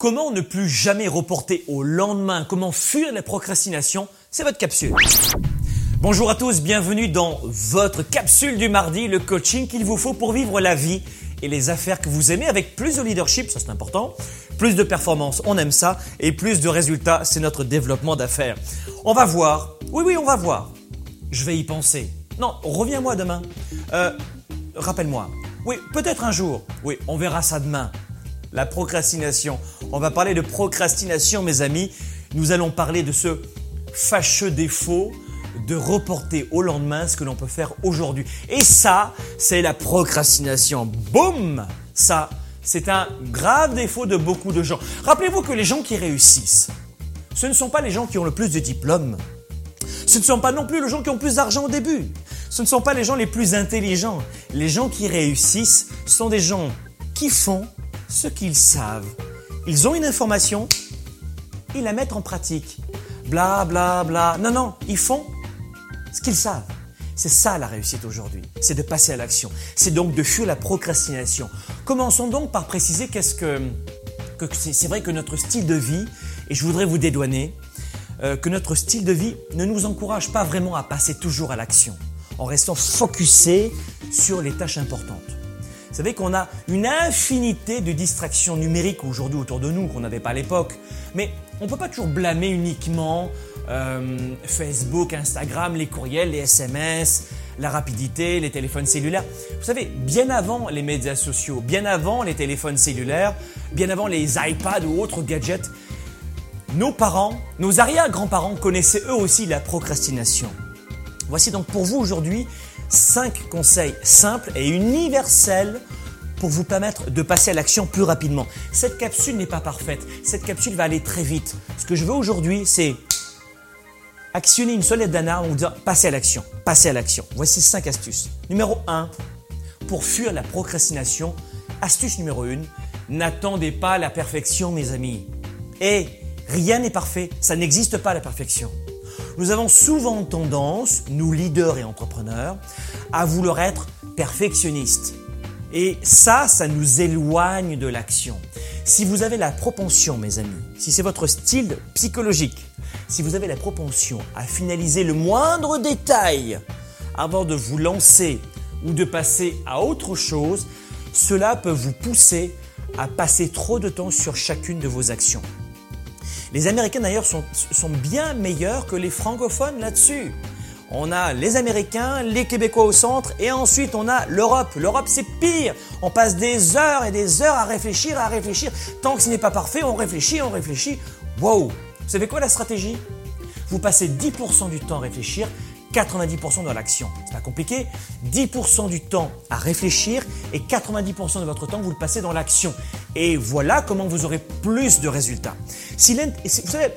Comment ne plus jamais reporter au lendemain? Comment fuir la procrastination? C'est votre capsule. Bonjour à tous, bienvenue dans votre capsule du mardi, le coaching qu'il vous faut pour vivre la vie et les affaires que vous aimez avec plus de leadership, ça c'est important, plus de performance, on aime ça, et plus de résultats, c'est notre développement d'affaires. On va voir, oui oui on va voir, je vais y penser. Non, reviens-moi demain. Euh, Rappelle-moi. Oui, peut-être un jour. Oui, on verra ça demain. La procrastination. On va parler de procrastination, mes amis. Nous allons parler de ce fâcheux défaut de reporter au lendemain ce que l'on peut faire aujourd'hui. Et ça, c'est la procrastination. Boum Ça, c'est un grave défaut de beaucoup de gens. Rappelez-vous que les gens qui réussissent, ce ne sont pas les gens qui ont le plus de diplômes. Ce ne sont pas non plus les gens qui ont plus d'argent au début. Ce ne sont pas les gens les plus intelligents. Les gens qui réussissent sont des gens qui font ce qu'ils savent. Ils ont une information, ils la mettent en pratique. Bla bla bla. Non, non, ils font ce qu'ils savent. C'est ça la réussite aujourd'hui, c'est de passer à l'action. C'est donc de fuir la procrastination. Commençons donc par préciser qu'est-ce que, c'est vrai que notre style de vie, et je voudrais vous dédouaner, euh, que notre style de vie ne nous encourage pas vraiment à passer toujours à l'action en restant focusé sur les tâches importantes. Vous savez qu'on a une infinité de distractions numériques aujourd'hui autour de nous qu'on n'avait pas à l'époque. Mais on ne peut pas toujours blâmer uniquement euh, Facebook, Instagram, les courriels, les SMS, la rapidité, les téléphones cellulaires. Vous savez, bien avant les médias sociaux, bien avant les téléphones cellulaires, bien avant les iPads ou autres gadgets, nos parents, nos arrière-grands-parents connaissaient eux aussi la procrastination. Voici donc pour vous aujourd'hui 5 conseils simples et universels pour vous permettre de passer à l'action plus rapidement. Cette capsule n'est pas parfaite, cette capsule va aller très vite. Ce que je veux aujourd'hui, c'est actionner une sonnette d'alarme ou dire passer à l'action, passer à l'action. Voici 5 astuces. Numéro 1, pour fuir la procrastination, astuce numéro 1, n'attendez pas la perfection mes amis. Et rien n'est parfait, ça n'existe pas la perfection. Nous avons souvent tendance, nous leaders et entrepreneurs, à vouloir être perfectionnistes. Et ça, ça nous éloigne de l'action. Si vous avez la propension, mes amis, si c'est votre style psychologique, si vous avez la propension à finaliser le moindre détail avant de vous lancer ou de passer à autre chose, cela peut vous pousser à passer trop de temps sur chacune de vos actions. Les Américains d'ailleurs sont, bien meilleurs que les francophones là-dessus. On a les Américains, les Québécois au centre et ensuite on a l'Europe. L'Europe c'est pire. On passe des heures et des heures à réfléchir, à réfléchir. Tant que ce n'est pas parfait, on réfléchit, on réfléchit. Wow Vous savez quoi la stratégie? Vous passez 10% du temps à réfléchir 90% dans l'action. C'est pas compliqué. 10% du temps à réfléchir et 90% de votre temps, vous le passez dans l'action. Et voilà comment vous aurez plus de résultats. Si vous savez,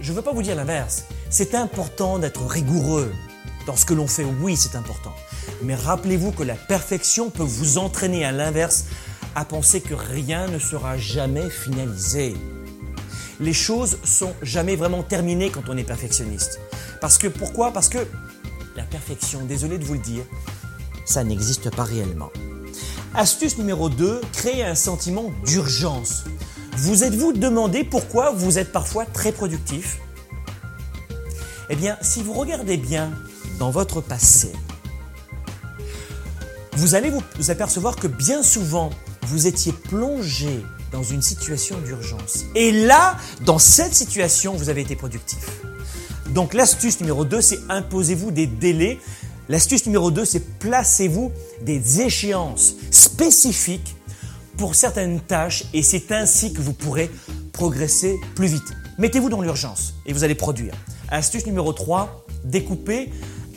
je ne veux pas vous dire l'inverse. C'est important d'être rigoureux dans ce que l'on fait. Oui, c'est important. Mais rappelez-vous que la perfection peut vous entraîner à l'inverse à penser que rien ne sera jamais finalisé. Les choses sont jamais vraiment terminées quand on est perfectionniste. Parce que pourquoi? Parce que la perfection, désolé de vous le dire, ça n'existe pas réellement. Astuce numéro 2, créer un sentiment d'urgence. Vous êtes-vous demandé pourquoi vous êtes parfois très productif? Eh bien, si vous regardez bien dans votre passé, vous allez vous apercevoir que bien souvent, vous étiez plongé dans une situation d'urgence. Et là, dans cette situation, vous avez été productif. Donc l'astuce numéro 2, c'est imposez-vous des délais. L'astuce numéro 2, c'est placez-vous des échéances spécifiques pour certaines tâches et c'est ainsi que vous pourrez progresser plus vite. Mettez-vous dans l'urgence et vous allez produire. Astuce numéro 3, découpez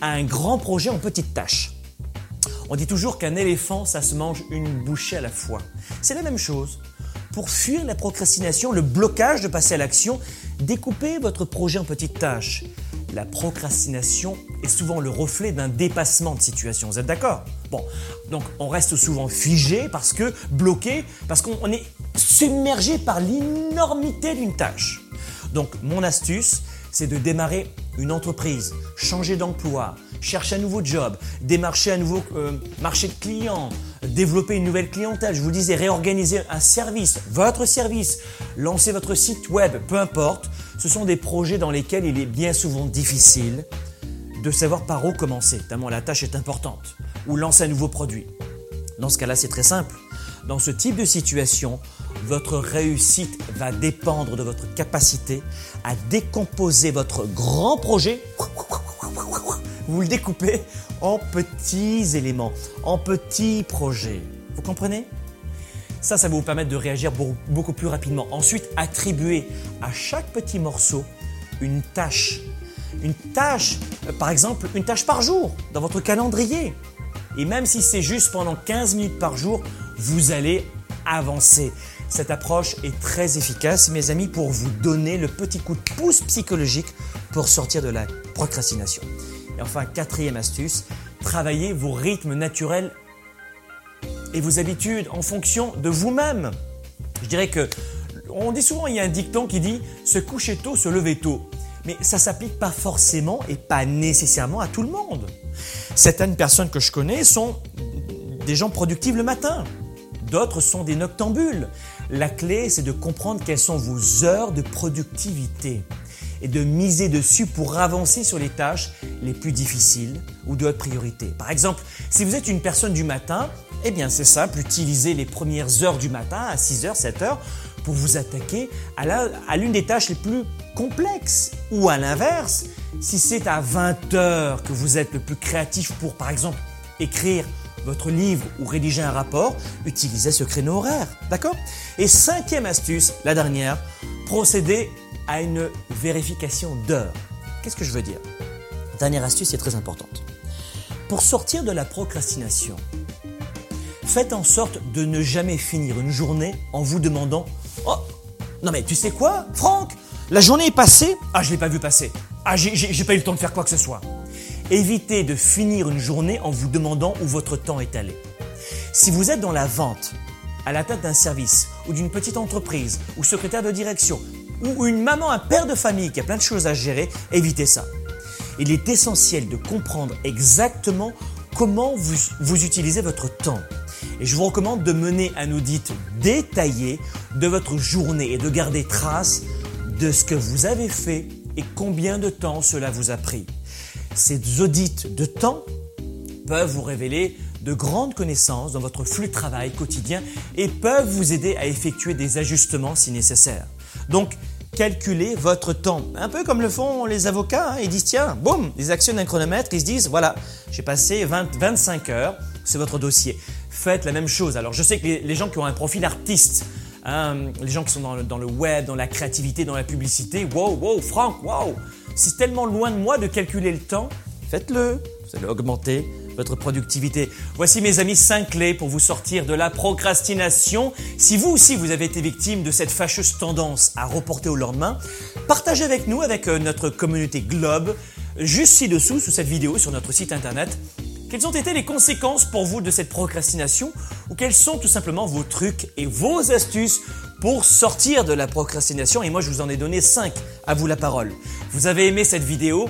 un grand projet en petites tâches. On dit toujours qu'un éléphant, ça se mange une bouchée à la fois. C'est la même chose. Pour fuir la procrastination, le blocage de passer à l'action, découpez votre projet en petites tâches. La procrastination est souvent le reflet d'un dépassement de situation. Vous êtes d'accord? Bon, donc on reste souvent figé parce que bloqué, parce qu'on est submergé par l'énormité d'une tâche. Donc mon astuce, c'est de démarrer une entreprise, changer d'emploi, chercher un nouveau job, démarcher un nouveau euh, marché de clients, développer une nouvelle clientèle, je vous disais réorganiser un service, votre service, lancer votre site web, peu importe, ce sont des projets dans lesquels il est bien souvent difficile de savoir par où commencer, tellement la tâche est importante, ou lancer un nouveau produit. Dans ce cas-là, c'est très simple. Dans ce type de situation, votre réussite va dépendre de votre capacité à décomposer votre grand projet. Vous le découpez en petits éléments, en petits projets. Vous comprenez? Ça, ça va vous permettre de réagir beaucoup plus rapidement. Ensuite, attribuer à chaque petit morceau une tâche. Une tâche, euh, par exemple, une tâche par jour dans votre calendrier. Et même si c'est juste pendant 15 minutes par jour, vous allez avancer. Cette approche est très efficace, mes amis, pour vous donner le petit coup de pouce psychologique pour sortir de la procrastination. Et enfin, quatrième astuce, travaillez vos rythmes naturels et vos habitudes en fonction de vous-même. Je dirais que, on dit souvent, il y a un dicton qui dit se coucher tôt, se lever tôt. Mais ça s'applique pas forcément et pas nécessairement à tout le monde. Certaines personnes que je connais sont des gens productifs le matin. D'autres sont des noctambules. La clé, c'est de comprendre quelles sont vos heures de productivité et de miser dessus pour avancer sur les tâches les plus difficiles ou de haute priorité. Par exemple, si vous êtes une personne du matin, eh bien c'est simple, utilisez les premières heures du matin à 6h, 7h pour vous attaquer à l'une des tâches les plus complexes. Ou à l'inverse, si c'est à 20h que vous êtes le plus créatif pour, par exemple, écrire votre livre ou rédiger un rapport, utilisez ce créneau horaire. D'accord? Et cinquième astuce, la dernière, procédez à une vérification d'heures. Qu'est-ce que je veux dire? Dernière astuce est très importante. Pour sortir de la procrastination, faites en sorte de ne jamais finir une journée en vous demandant Oh, non mais tu sais quoi, Franck? La journée est passée Ah, je l'ai pas vu passer. Ah, j'ai pas eu le temps de faire quoi que ce soit. Évitez de finir une journée en vous demandant où votre temps est allé. Si vous êtes dans la vente, à la tête d'un service ou d'une petite entreprise ou secrétaire de direction ou une maman, un père de famille qui a plein de choses à gérer, évitez ça. Il est essentiel de comprendre exactement comment vous, vous utilisez votre temps. Et je vous recommande de mener un audit détaillé de votre journée et de garder trace de ce que vous avez fait et combien de temps cela vous a pris. Ces audits de temps peuvent vous révéler de grandes connaissances dans votre flux de travail quotidien et peuvent vous aider à effectuer des ajustements si nécessaire. Donc, calculez votre temps. Un peu comme le font les avocats. Hein. Ils disent, tiens, boum, ils actionnent un chronomètre, ils se disent, voilà, j'ai passé 25 heures, c'est votre dossier. Faites la même chose. Alors, je sais que les, gens qui ont un profil artiste, hein, les gens qui sont dans le, dans le, web, dans la créativité, dans la publicité, wow, wow, Franck, wow, c'est tellement loin de moi de calculer le temps. Faites-le. Vous allez augmenter votre productivité. Voici mes amis 5 clés pour vous sortir de la procrastination. Si vous aussi vous avez été victime de cette fâcheuse tendance à reporter au lendemain, partagez avec nous, avec euh, notre communauté Globe, juste ci-dessous sous cette vidéo sur notre site internet. Quelles ont été les conséquences pour vous de cette procrastination ou quels sont tout simplement vos trucs et vos astuces pour sortir de la procrastination? Et moi je vous en ai donné 5 à vous la parole. Vous avez aimé cette vidéo?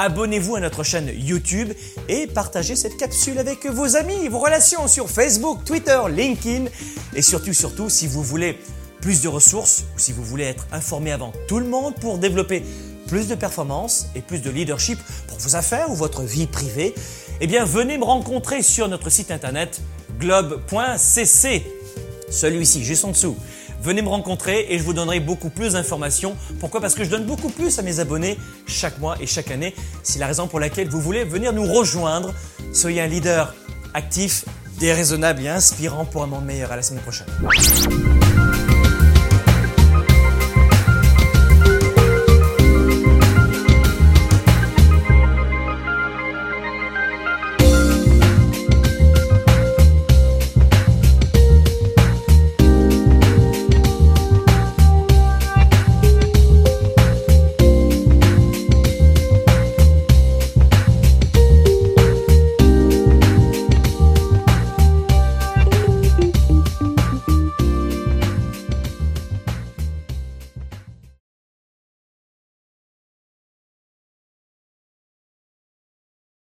Abonnez-vous à notre chaîne YouTube et partagez cette capsule avec vos amis, vos relations sur Facebook, Twitter, LinkedIn et surtout surtout si vous voulez plus de ressources ou si vous voulez être informé avant tout le monde pour développer plus de performance et plus de leadership pour vos affaires ou votre vie privée, eh bien venez me rencontrer sur notre site internet globe.cc. Celui-ci, juste en dessous. Venez me rencontrer et je vous donnerai beaucoup plus d'informations. Pourquoi? Parce que je donne beaucoup plus à mes abonnés chaque mois et chaque année. C'est la raison pour laquelle vous voulez venir nous rejoindre. Soyez un leader actif, déraisonnable et inspirant pour un monde meilleur. À la semaine prochaine.